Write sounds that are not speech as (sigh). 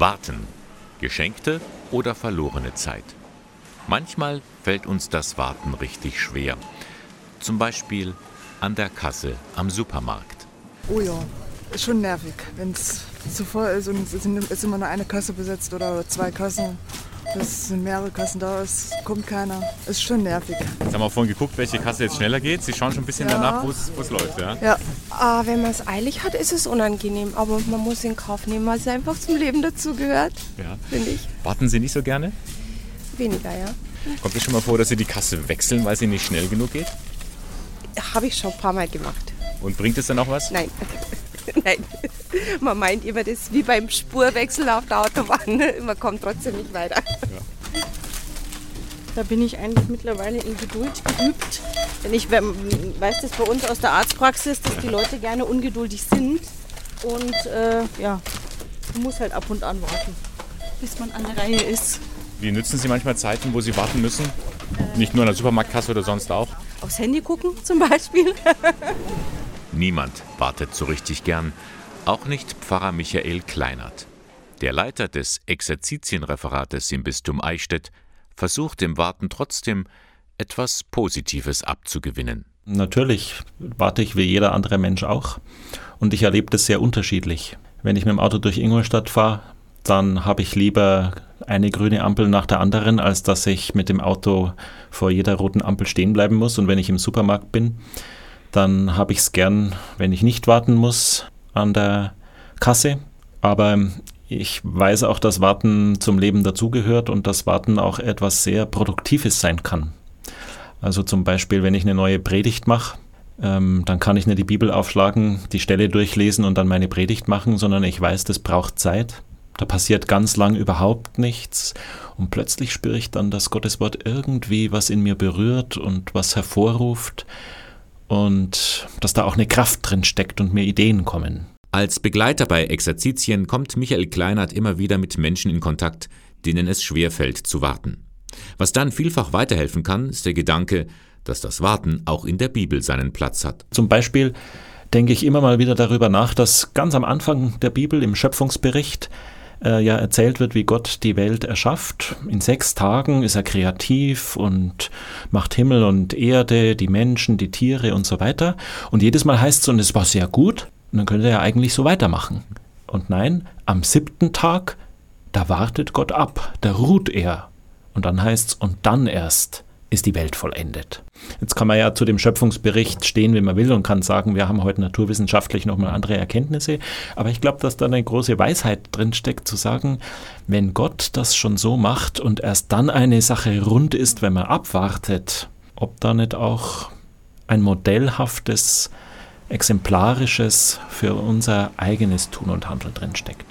Warten. Geschenkte oder verlorene Zeit. Manchmal fällt uns das Warten richtig schwer. Zum Beispiel an der Kasse am Supermarkt. Oh ja, ist schon nervig, wenn es zu voll ist und es ist immer nur eine Kasse besetzt oder zwei Kassen. Es sind mehrere Kassen da, es kommt keiner. Ist schon nervig. Jetzt haben wir vorhin geguckt, welche Kasse jetzt schneller geht. Sie schauen schon ein bisschen Ja. danach, wo es läuft. Ja? Ja, Ah, wenn man es eilig hat, ist es unangenehm. Aber man muss in Kauf nehmen, weil es einfach zum Leben dazugehört, Ja. finde ich. Warten Sie nicht so gerne? Weniger, ja. Kommt es schon mal vor, dass Sie die Kasse wechseln, weil sie nicht schnell genug geht? Habe ich schon ein paar Mal gemacht. Und bringt es dann auch was? Nein. (laughs) Nein. Man meint immer, das ist wie beim Spurwechsel auf der Autobahn. (laughs) Man kommt trotzdem nicht weiter. Da bin ich eigentlich mittlerweile in Geduld geübt. Denn ich we- weiß das bei uns aus der Arztpraxis, dass die Leute gerne ungeduldig sind. Und äh, ja, man muss halt ab und an warten, bis man an der Reihe ist. Wie nützen Sie manchmal Zeiten, wo Sie warten müssen? Nicht nur an der Supermarktkasse oder sonst auch? Aufs Handy gucken zum Beispiel. (laughs) Niemand wartet so richtig gern, auch nicht Pfarrer Michael Kleinert. Der Leiter des Exerzitienreferates im Bistum Eichstätt versucht im Warten trotzdem etwas Positives abzugewinnen. Natürlich warte ich wie jeder andere Mensch auch und ich erlebe das sehr unterschiedlich. Wenn ich mit dem Auto durch Ingolstadt fahre, dann habe ich lieber eine grüne Ampel nach der anderen, als dass ich mit dem Auto vor jeder roten Ampel stehen bleiben muss. Und wenn ich im Supermarkt bin, dann habe ich es gern, wenn ich nicht warten muss an der Kasse. Aber ich weiß auch, dass Warten zum Leben dazugehört und dass Warten auch etwas sehr Produktives sein kann. Also zum Beispiel, wenn ich eine neue Predigt mache, ähm, dann kann ich nicht die Bibel aufschlagen, die Stelle durchlesen und dann meine Predigt machen, sondern ich weiß, das braucht Zeit. Da passiert ganz lang überhaupt nichts und plötzlich spüre ich dann, dass Gottes Wort irgendwie was in mir berührt und was hervorruft und dass da auch eine Kraft drin steckt und mir Ideen kommen. Als Begleiter bei Exerzitien kommt Michael Kleinert immer wieder mit Menschen in Kontakt, denen es schwerfällt zu warten. Was dann vielfach weiterhelfen kann, ist der Gedanke, dass das Warten auch in der Bibel seinen Platz hat. Zum Beispiel denke ich immer mal wieder darüber nach, dass ganz am Anfang der Bibel im Schöpfungsbericht äh, ja erzählt wird, wie Gott die Welt erschafft. In sechs Tagen ist er kreativ und macht Himmel und Erde, die Menschen, die Tiere und so weiter. Und jedes Mal heißt es, und es war sehr gut, und dann könnte er eigentlich so weitermachen. Und nein, am siebten Tag, da wartet Gott ab, da ruht er. Und dann heißt es, und dann erst ist die Welt vollendet. Jetzt kann man ja zu dem Schöpfungsbericht stehen, wie man will und kann sagen, wir haben heute naturwissenschaftlich nochmal andere Erkenntnisse. Aber ich glaube, dass da eine große Weisheit drinsteckt, zu sagen, wenn Gott das schon so macht und erst dann eine Sache rund ist, wenn man abwartet, ob da nicht auch ein modellhaftes, exemplarisches für unser eigenes Tun und Handeln drinsteckt.